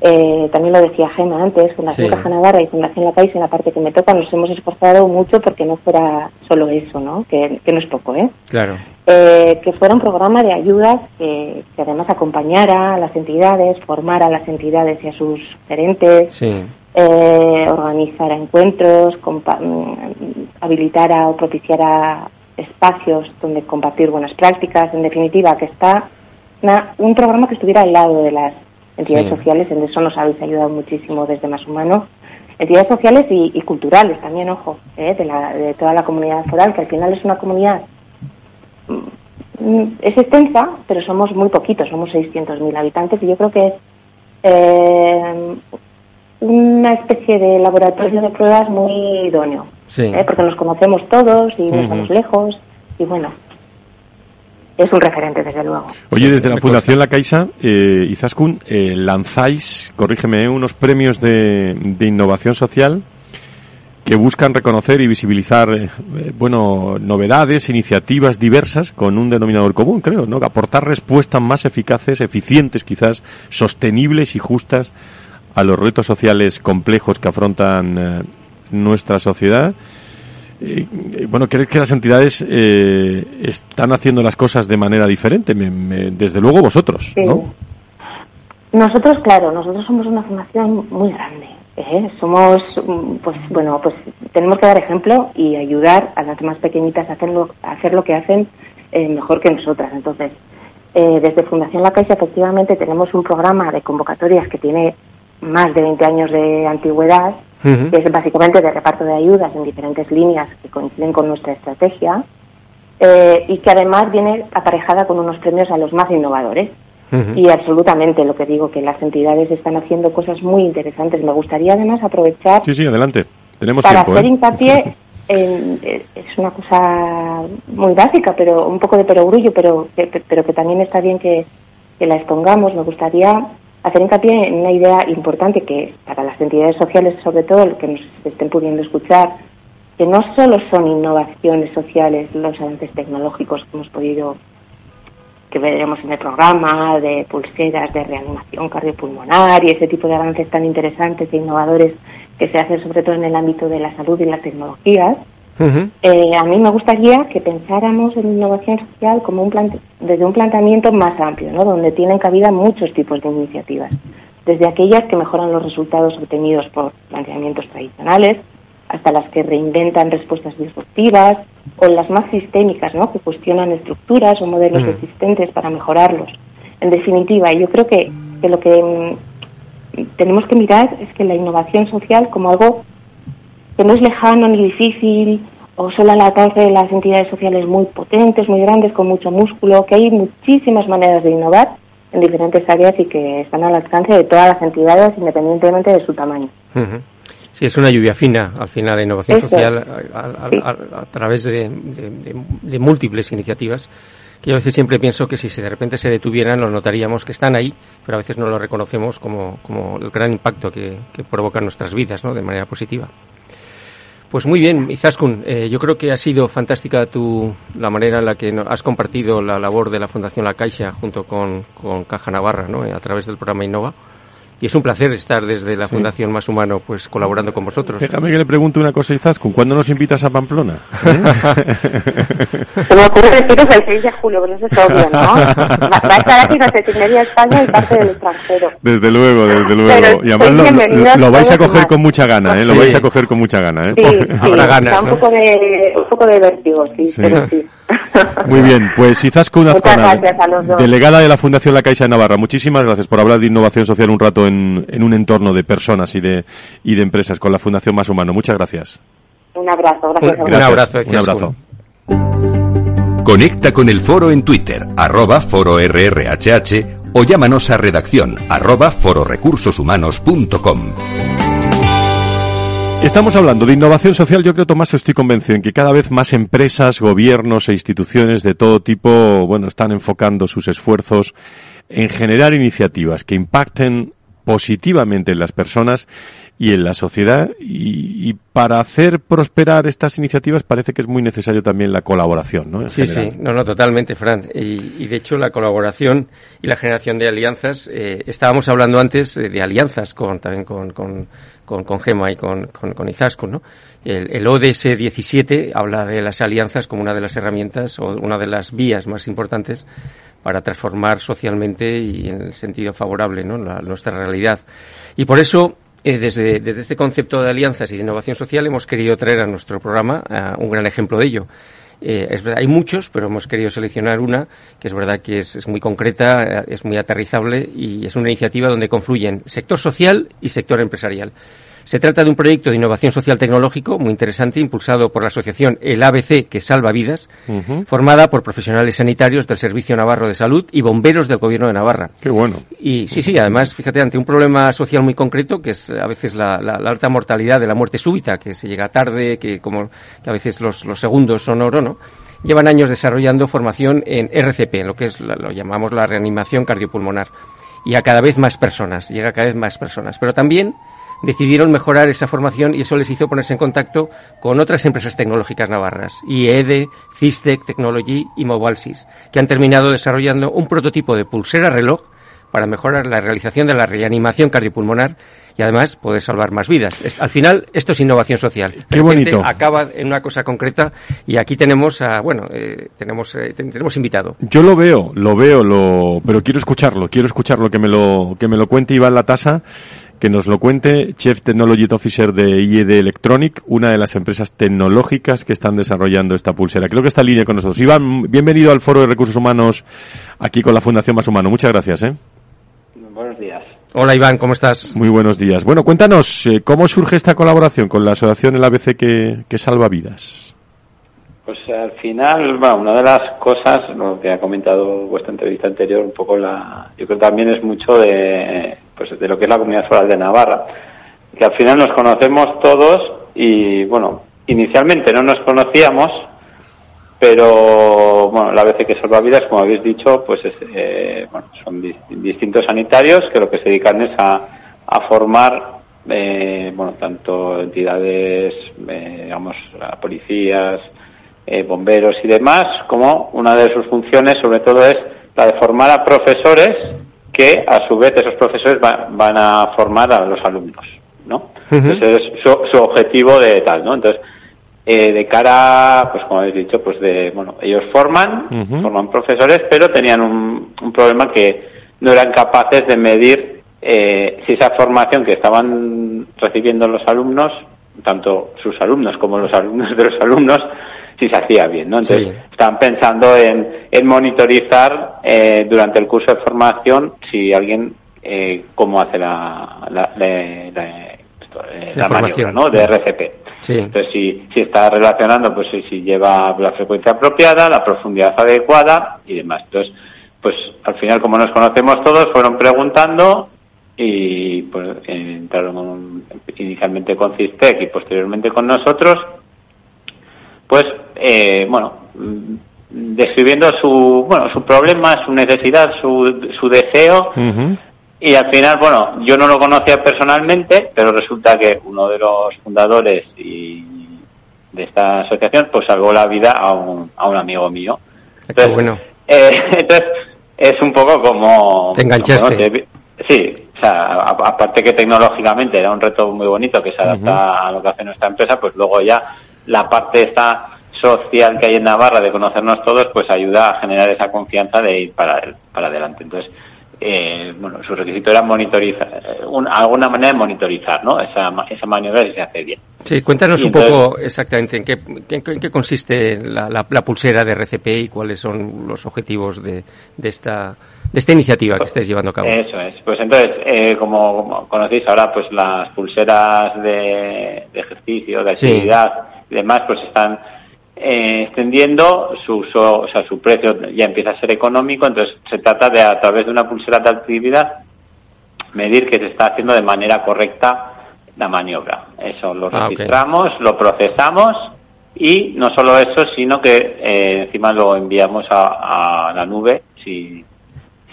Speaker 6: Eh, también lo decía Gema antes, Fundación
Speaker 3: Sí.
Speaker 6: Caja Navarra y Fundación La Caixa, en la parte que me toca, nos hemos esforzado mucho porque no fuera solo eso, ¿no? Que, que no es poco, ¿eh?
Speaker 3: Claro.
Speaker 6: Eh, que fuera un programa de ayudas que, que además acompañara a las entidades, formara a las entidades y a sus gerentes,
Speaker 3: Sí.
Speaker 6: eh, organizar encuentros, mm, habilitar o propiciar a espacios donde compartir buenas prácticas, en definitiva, que está un programa que estuviera al lado de las entidades sociales, en eso nos habéis ayudado muchísimo desde Más Humano, entidades sociales y, culturales también, ojo, ¿eh? de, la, de toda la comunidad foral, que al final es una comunidad mm, es extensa, pero somos muy poquitos, somos 600.000 habitantes y yo creo que es eh, una especie de laboratorio de pruebas muy idóneo, ¿eh? porque nos conocemos todos y no estamos lejos y bueno, es un referente desde luego.
Speaker 2: Oye, desde la Fundación La Caixa, eh, Izaskun, eh, lanzáis, corrígeme, unos premios de, de innovación social que buscan reconocer y visibilizar, eh, bueno, novedades, iniciativas diversas con un denominador común, creo, ¿no? Aportar respuestas más eficaces, eficientes quizás, sostenibles y justas a los retos sociales complejos que afrontan eh, nuestra sociedad. Bueno, ¿crees que las entidades eh, están haciendo las cosas de manera diferente? desde luego vosotros, ¿no?
Speaker 6: Nosotros, claro, nosotros somos una fundación muy grande. ¿eh? Somos, pues bueno, pues tenemos que dar ejemplo y ayudar a las más pequeñitas a, hacerlo, a hacer lo que hacen mejor que nosotras. Entonces, desde Fundación La Caixa, efectivamente, tenemos un programa de convocatorias que tiene más de 20 años de antigüedad, que es básicamente de reparto de ayudas en diferentes líneas que coinciden con nuestra estrategia eh, y que además viene aparejada con unos premios a los más innovadores. Y absolutamente lo que digo, que las entidades están haciendo cosas muy interesantes. Me gustaría además aprovechar.
Speaker 2: Sí, sí, adelante. Tenemos
Speaker 6: para
Speaker 2: hacer
Speaker 6: ¿eh? hincapié en, eh, es una cosa muy básica, pero un poco de perogrullo, pero, pero que también está bien que, que la expongamos. Me gustaría hacer hincapié en una idea importante que para las entidades sociales, sobre todo, que nos estén pudiendo escuchar, que no solo son innovaciones sociales los avances tecnológicos que hemos podido, que veremos en el programa, de pulseras de reanimación cardiopulmonar y ese tipo de avances tan interesantes e innovadores que se hacen sobre todo en el ámbito de la salud y las tecnologías, eh, a mí me gustaría que pensáramos en innovación social como un desde un planteamiento más amplio, ¿no? donde tienen cabida muchos tipos de iniciativas, desde aquellas que mejoran los resultados obtenidos por planteamientos tradicionales, hasta las que reinventan respuestas disruptivas, o las más sistémicas, ¿no? que cuestionan estructuras o modelos existentes para mejorarlos. En definitiva, yo creo que, que lo que mm, tenemos que mirar es que la innovación social como algo que no es lejano ni difícil o solo al alcance de las entidades sociales muy potentes, muy grandes, con mucho músculo, que hay muchísimas maneras de innovar en diferentes áreas y que están al alcance de todas las entidades independientemente de su tamaño.
Speaker 3: Sí, es una lluvia fina, al final, la innovación social a, través de, de, múltiples iniciativas que yo a veces siempre pienso que si de repente se detuvieran, lo notaríamos que están ahí, pero a veces no lo reconocemos como, como el gran impacto que, que provocan nuestras vidas, ¿no? de manera positiva. Pues muy bien, Izaskun, eh, yo creo que ha sido fantástica tu, la manera en la que has compartido la labor de la Fundación La Caixa junto con, con Caja Navarra ¿no? a través del programa Innova. Y es un placer estar desde la Fundación Más Humano pues colaborando con vosotros.
Speaker 2: Déjame que le pregunte una cosa, Izaskun. ¿Cuándo nos invitas a Pamplona?
Speaker 6: Se me ocurre deciros el 6 de julio, pero eso es obvio, ¿no? Va, a estar aquí desde media España y parte del extranjero.
Speaker 2: Desde luego, desde luego. y además lo, vais a coger con mucha gana, ¿eh? Lo vais a coger con mucha gana, ¿eh?
Speaker 6: Sí, Habrá ganas, un, poco de, un poco de vértigo, sí, pero sí.
Speaker 2: Muy bien, pues Izaskun Azcona, delegada de la Fundación La Caixa de Navarra, muchísimas gracias por hablar de innovación social un rato en, en, un entorno de personas y de, y de empresas con la Fundación Más Humano. Muchas gracias.
Speaker 6: Un abrazo, gracias.
Speaker 3: Un, abrazo,
Speaker 2: un abrazo.
Speaker 1: Conecta con el foro en Twitter, arroba foro RRHH o llámanos a redacción arroba fororecursoshumanos.com.
Speaker 2: Estamos hablando de innovación social. Yo creo, Tomás, estoy convencido en que cada vez más empresas, gobiernos e instituciones de todo tipo, bueno, están enfocando sus esfuerzos en generar iniciativas que impacten positivamente en las personas y en la sociedad y, para hacer prosperar estas iniciativas parece que es muy necesario también la colaboración, ¿no?
Speaker 3: sí, sí, no, no, totalmente, Fran. Y, de hecho la colaboración y la generación de alianzas, eh, estábamos hablando antes de alianzas con también con, con, con, Gema y con, con, Izaskun, ¿no? El, el, ODS 17 habla de las alianzas como una de las herramientas o una de las vías más importantes para transformar socialmente y en el sentido favorable ¿no? nuestra realidad. Y por eso eh, desde, desde este concepto de alianzas y de innovación social hemos querido traer a nuestro programa un gran ejemplo de ello. Eh, es verdad, hay muchos, pero hemos querido seleccionar una que es verdad que es, muy concreta, eh, es muy aterrizable y es una iniciativa donde confluyen sector social y sector empresarial. Se trata de un proyecto de innovación social tecnológico muy interesante, impulsado por la asociación El ABC, que salva vidas, formada por profesionales sanitarios del Servicio Navarro de Salud y bomberos del Gobierno de Navarra.
Speaker 2: Qué bueno.
Speaker 3: Y sí, sí, además, fíjate, ante un problema social muy concreto, que es a veces la, alta mortalidad de la muerte súbita, que se llega tarde, que como que a veces los, segundos son oro, ¿no? Llevan años desarrollando formación en RCP, en lo que es lo llamamos la reanimación cardiopulmonar y a cada vez más personas, llega a cada vez más personas. Pero también decidieron mejorar esa formación y eso les hizo ponerse en contacto con otras empresas tecnológicas navarras, IEDE, Cistec Technology y Mobalsis, que han terminado desarrollando un prototipo de pulsera reloj para mejorar la realización de la reanimación cardiopulmonar y además poder salvar más vidas. al final, esto es innovación social.
Speaker 2: Qué bonito.
Speaker 3: Acaba en una cosa concreta y aquí tenemos, a, bueno, eh, tenemos, eh, tenemos invitado.
Speaker 2: Yo lo veo, lo veo, lo, pero quiero escucharlo, quiero escucharlo, que me lo, que me lo cuente Iván La Tasa que nos lo cuente Chief Technology Officer de IED Electronic, una de las empresas tecnológicas que están desarrollando esta pulsera. Creo que está en línea con nosotros. Iván, bienvenido al Foro de Recursos Humanos aquí con la Fundación Más Humano. Muchas gracias. ¿eh?
Speaker 7: Buenos días.
Speaker 3: Hola Iván, ¿cómo estás?
Speaker 2: Muy buenos días. Bueno, cuéntanos, eh, ¿cómo surge esta colaboración con la asociación El ABC que, que salva vidas?
Speaker 7: Pues al final, bueno, una de las cosas, lo que ha comentado vuestra entrevista anterior, un poco la, yo creo que también es mucho de, pues de lo que es la comunidad foral de Navarra, que al final nos conocemos todos y bueno, inicialmente no nos conocíamos, pero bueno, la vez que salva vidas, como habéis dicho, pues eh, bueno, son distintos sanitarios que lo que se dedican es a, a formar eh, bueno, tanto entidades, eh, digamos, policías, eh, bomberos y demás, como una de sus funciones sobre todo es la de formar a profesores que a su vez esos profesores van a formar a los alumnos, ¿no? Ese es su, objetivo de tal, ¿no? Entonces, eh, de cara, pues como habéis dicho, pues de, bueno, ellos forman, forman profesores, pero tenían un, un, problema que no eran capaces de medir eh, si esa formación que estaban recibiendo los alumnos, tanto sus alumnos como los alumnos de los alumnos, si se hacía bien, ¿no? Entonces, están pensando en, en monitorizar eh, durante el curso de formación si alguien, eh, cómo hace la, la, la,
Speaker 3: eh, maniobra,
Speaker 7: ¿no? De RCP. Entonces, si, si está relacionando, pues si, lleva la frecuencia apropiada, la profundidad adecuada y demás. Entonces, pues al final, como nos conocemos todos, fueron preguntando y pues entraron inicialmente con CISTEC y posteriormente con nosotros pues eh, bueno mm, describiendo su bueno su problema su necesidad su, su deseo. Y al final bueno yo no lo conocía personalmente pero resulta que uno de los fundadores y de esta asociación pues salvó la vida a un, a un amigo mío.
Speaker 3: Entonces, bueno.
Speaker 7: Eh, entonces es un poco como
Speaker 3: te enganchaste.
Speaker 7: sí o sea aparte que tecnológicamente era un reto muy bonito que se adapta a lo que hace nuestra empresa pues luego ya la parte esta social que hay en Navarra de conocernos todos, pues ayuda a generar esa confianza de ir para, para adelante. Entonces, eh, bueno, su requisito era monitorizar, eh, alguna manera de monitorizar, ¿no? Esa, esa maniobra si se hace bien.
Speaker 3: Sí, cuéntanos un poco exactamente en qué, en qué consiste la, la, pulsera de RCP y cuáles son los objetivos de, de esta de esta iniciativa que estáis llevando a cabo.
Speaker 7: Eso es. Pues entonces, eh, como, conocéis ahora, pues las pulseras de, ejercicio, de actividad y demás, pues están eh, extendiendo su, o sea, su precio ya empieza a ser económico, entonces se trata de a través de una pulsera de actividad medir que se está haciendo de manera correcta la maniobra. Eso lo ah, registramos, lo procesamos y no solo eso, sino que eh, encima lo enviamos a, a la nube si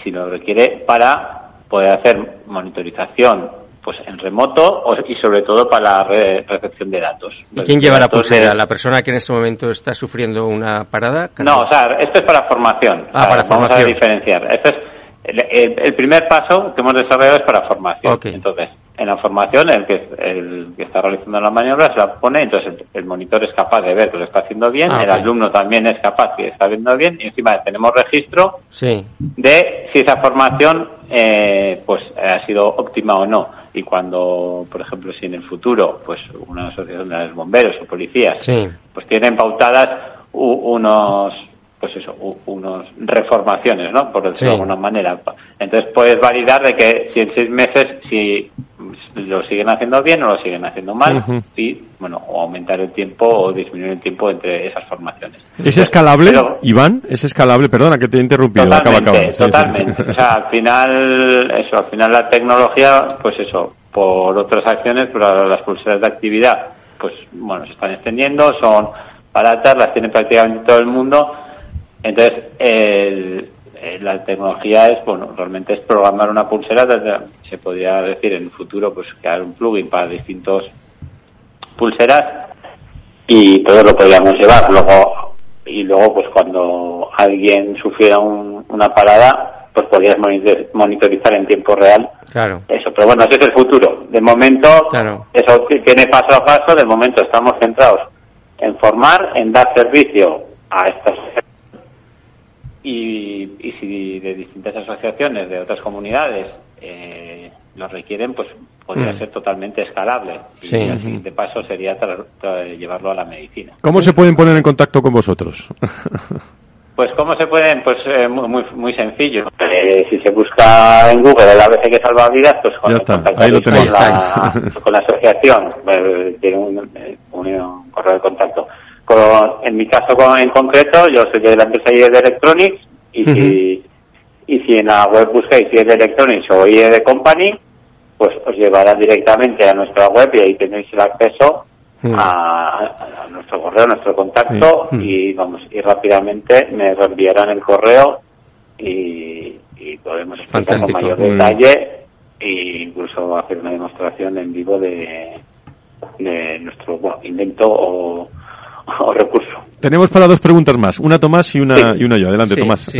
Speaker 7: si lo requiere, para poder hacer monitorización pues en remoto y sobre todo para la recepción de datos.
Speaker 3: ¿Y quién lleva la pulsera? ¿La persona que en este momento está sufriendo una parada?
Speaker 7: No, o sea, esto es para formación.
Speaker 3: Ah, para
Speaker 7: vamos
Speaker 3: formación.
Speaker 7: a diferenciar. Este es el, primer paso que hemos desarrollado es para formación. Entonces, en la formación, el que, el que está realizando la maniobra se la pone, entonces el, monitor es capaz de ver que lo está haciendo bien, ah, el alumno también es capaz que está viendo bien, y encima tenemos registro
Speaker 3: sí.
Speaker 7: de si esa formación eh, pues ha sido óptima o no. y cuando, por ejemplo, si en el futuro, pues una asociación de los bomberos o policías, pues tienen pautadas unos pues eso, unos reformaciones, ¿no? Por decirlo de alguna manera. Entonces puedes validar de que si en seis meses, si lo siguen haciendo bien o lo siguen haciendo mal, y, bueno, o aumentar el tiempo o disminuir el tiempo entre esas formaciones.
Speaker 2: ¿Es escalable, Iván? ¿Es escalable? Perdona que te he interrumpido.
Speaker 7: Totalmente, totalmente. O sea, al final, eso, al final la tecnología, pues eso, por otras acciones, por las pulseras de actividad, pues bueno, se están extendiendo, son baratas, las tiene prácticamente todo el mundo, entonces, el, eh, la tecnología es, bueno, realmente es programar una pulsera, se podría decir en el futuro, pues crear un plugin para distintos pulseras y todo lo podríamos llevar. Luego, y luego, pues cuando alguien sufriera una parada, pues podrías monitorizar en tiempo real
Speaker 3: claro.
Speaker 7: eso. Pero bueno, ese es el futuro. De momento, eso tiene paso a paso. De momento estamos centrados en formar, en dar servicio a estas y, y si de distintas asociaciones de otras comunidades eh, lo requieren, pues podría mm. ser totalmente escalable. Y el siguiente paso sería llevarlo a la medicina.
Speaker 2: ¿Cómo se pueden poner en contacto con vosotros?
Speaker 7: Pues cómo se pueden, pues eh, muy, muy sencillo. Eh, si se busca en Google el ABC que salva vidas, pues con,
Speaker 2: Ahí lo tenéis.
Speaker 7: Con, la, con la asociación, eh, tiene un, un, correo de contacto en mi caso en concreto, yo soy de la empresa IE de Electronics y, si, y si en la web buscáis IE de Electronics o IE de Company, pues os llevará directamente a nuestra web y ahí tenéis el acceso a, nuestro correo, a nuestro contacto y vamos y rápidamente me reenviarán el correo y, podemos explicar con mayor detalle e incluso hacer una demostración en vivo de, de nuestro invento o o recurso.
Speaker 2: Tenemos para dos preguntas más, una Tomás y una, y una yo. Adelante, Tomás.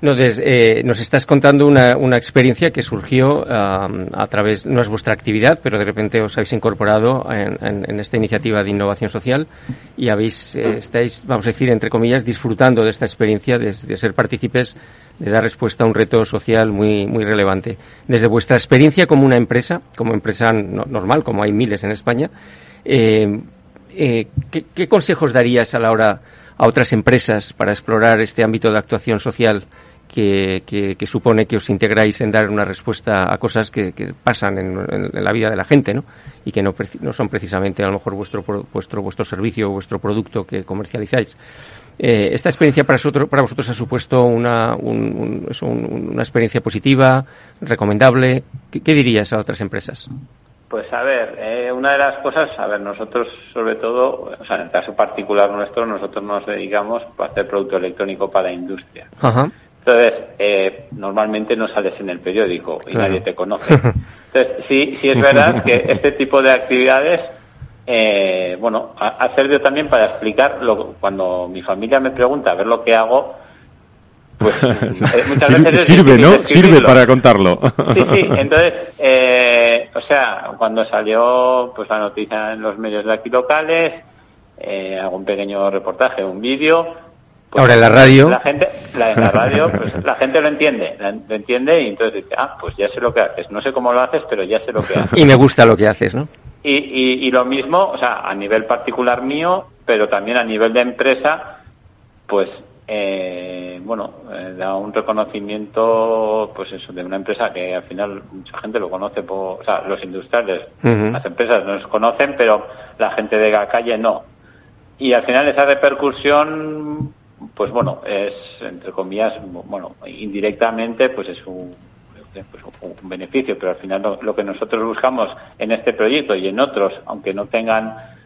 Speaker 3: No, eh, nos estás contando una, una experiencia que surgió a través, no es vuestra actividad, pero de repente os habéis incorporado en, en, esta iniciativa de innovación social y habéis, eh, estáis, vamos a decir, entre comillas, disfrutando de esta experiencia, de, ser partícipes, de dar respuesta a un reto social muy, muy relevante. Desde vuestra experiencia como una empresa, como empresa normal, como hay miles en España, eh, eh, ¿qué, consejos darías a la hora a otras empresas para explorar este ámbito de actuación social que, supone que os integráis en dar una respuesta a cosas que, pasan en, la vida de la gente, ¿no? Y que no, son precisamente a lo mejor vuestro vuestro vuestro servicio o vuestro producto que comercializáis. Eh, esta experiencia para vosotros, para vosotros ha supuesto una, una experiencia positiva, recomendable. ¿Qué dirías a otras empresas?
Speaker 7: Pues a ver, eh, una de las cosas, a ver, nosotros sobre todo, o sea, en el caso particular nuestro, nosotros nos dedicamos a hacer producto electrónico para la industria. Entonces, eh, normalmente no sales en el periódico y nadie te conoce. Entonces, sí, sí es verdad que este tipo de actividades, eh, bueno, ha servido también para explicar, lo, cuando mi familia me pregunta a ver lo que hago,
Speaker 2: pues eh, muchas veces sirve, ¿no? Sirve para contarlo.
Speaker 7: Sí, sí. Entonces, eh, o sea, cuando salió pues la noticia en los medios de aquí locales, eh, un pequeño reportaje, un vídeo.
Speaker 3: Pues, Ahora en la radio.
Speaker 7: La gente, la, en la radio, pues la gente lo entiende, lo entiende y entonces dice, ah, pues ya sé lo que haces. No sé cómo lo haces, pero ya sé lo que haces.
Speaker 3: y me gusta lo que haces, ¿no?
Speaker 7: Y, y, y lo mismo, o sea, a nivel particular mío, pero también a nivel de empresa, pues eh, bueno, eh, da un reconocimiento, pues eso, de una empresa que al final mucha gente lo conoce, por, o sea, los industriales, las empresas nos conocen, pero la gente de la calle no. Y al final esa repercusión, pues bueno, es, entre comillas, bueno, indirectamente, pues es un, pues un beneficio, pero al final lo que nosotros buscamos en este proyecto y en otros, aunque no tengan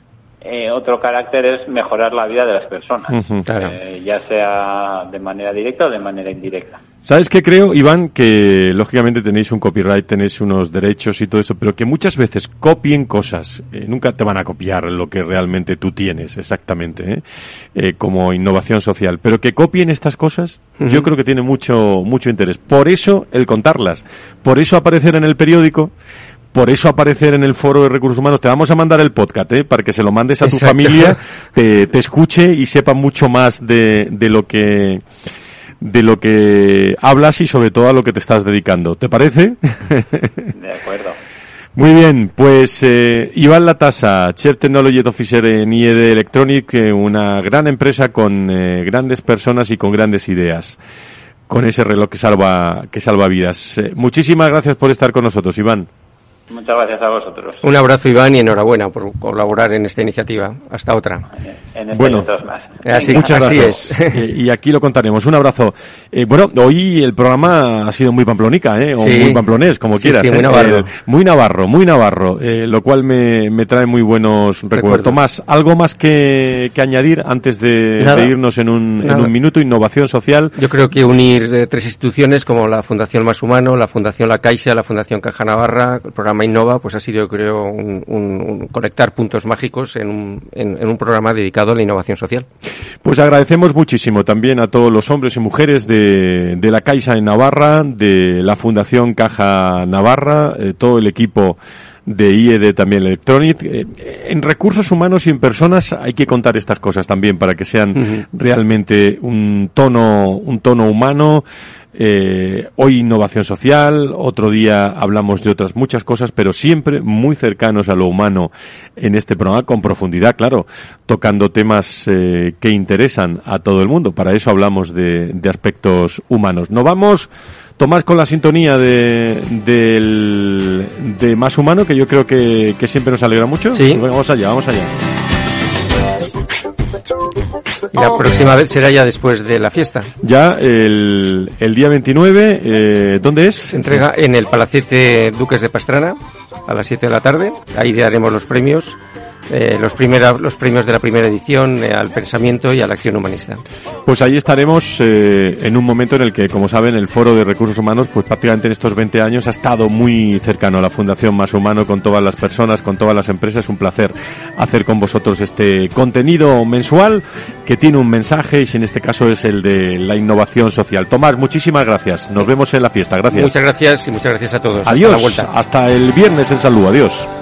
Speaker 7: eh, otro carácter es mejorar la vida de las personas, eh, ya sea de manera directa o de manera indirecta.
Speaker 2: ¿Sabes qué creo, Iván? Que lógicamente tenéis un copyright, tenéis unos derechos y todo eso, pero que muchas veces copien cosas. Eh, nunca te van a copiar lo que realmente tú tienes, exactamente, como innovación social. Pero que copien estas cosas, yo creo que tiene mucho, mucho interés. Por eso el contarlas, por eso aparecer en el periódico, por eso aparecer en el foro de recursos humanos. Te vamos a mandar el podcast, ¿eh? para que se lo mandes a tu familia, te, te, escuche y sepa mucho más de, de lo que de lo que hablas y sobre todo a lo que te estás dedicando. ¿Te parece?
Speaker 7: De acuerdo.
Speaker 2: Muy bien, pues eh, Iván Latasa, Chef Technology Officer en IED Electronic, eh, una gran empresa con eh, grandes personas y con grandes ideas, con ese reloj que salva, que salva vidas. Eh, muchísimas gracias por estar con nosotros, Iván.
Speaker 7: Muchas gracias a vosotros.
Speaker 3: Un abrazo, Iván, y enhorabuena por colaborar en esta iniciativa. Hasta otra.
Speaker 7: En este
Speaker 2: Bueno,
Speaker 7: más.
Speaker 3: Así,
Speaker 2: Muchas
Speaker 3: así
Speaker 2: gracias.
Speaker 3: es.
Speaker 2: Eh, y aquí lo contaremos. Un abrazo. Eh, bueno, hoy el programa ha sido muy pamplonica, ¿eh? O
Speaker 3: Sí.
Speaker 2: muy pamplonés, como
Speaker 3: Sí,
Speaker 2: quieras.
Speaker 3: sí, muy
Speaker 2: ¿eh?
Speaker 3: navarro.
Speaker 2: Eh, muy navarro, muy navarro. eh, lo cual me, me trae muy buenos recuerdos.
Speaker 3: Recuerdos.
Speaker 2: Tomás, ¿algo más que, que añadir antes de, de irnos en un, en un minuto? Innovación social.
Speaker 3: Yo creo que unir eh, tres instituciones como la Fundación Más Humano, la Fundación La Caixa, la Fundación Caja Navarra, el programa Innova, pues ha sido, creo, un, un- un conectar puntos mágicos en un, en- en un programa dedicado a la innovación social.
Speaker 2: Pues agradecemos muchísimo también a todos los hombres y mujeres de, de la Caixa en Navarra, de la Fundación Caja Navarra, eh, todo el equipo de IED también Electronic. Eh, en recursos humanos y en personas hay que contar estas cosas también para que sean realmente un tono, un tono humano. Eh, hoy innovación social, otro día hablamos de otras muchas cosas, pero siempre muy cercanos a lo humano en este programa, con profundidad, claro, tocando temas eh, que interesan a todo el mundo. Para eso hablamos de, de aspectos humanos. No vamos, Tomás, con la sintonía de, del, de Más Humano, que yo creo que, que siempre nos alegra mucho.
Speaker 3: Sí.
Speaker 2: Vamos allá, vamos allá.
Speaker 3: Y la próxima vez será ya después de la fiesta.
Speaker 2: Ya el, el día 29, eh, ¿dónde es?
Speaker 3: Se entrega en el Palacete Duques de Pastrana a las 7 de la tarde. Ahí daremos los premios. Eh, los, primera, los premios de la primera edición eh, al pensamiento y a la acción humanista.
Speaker 2: Pues ahí estaremos eh, en un momento en el que, como saben, el Foro de Recursos Humanos, pues prácticamente en estos 20 años ha estado muy cercano a la Fundación Más Humano, con todas las personas, con todas las empresas. Es un placer hacer con vosotros este contenido mensual que tiene un mensaje y en este caso es el de la innovación social. Tomás, muchísimas gracias. Nos vemos en la fiesta. Gracias.
Speaker 3: Muchas gracias y muchas gracias a todos.
Speaker 2: Adiós.
Speaker 3: Hasta la vuelta.
Speaker 2: Hasta el viernes en salud. Adiós.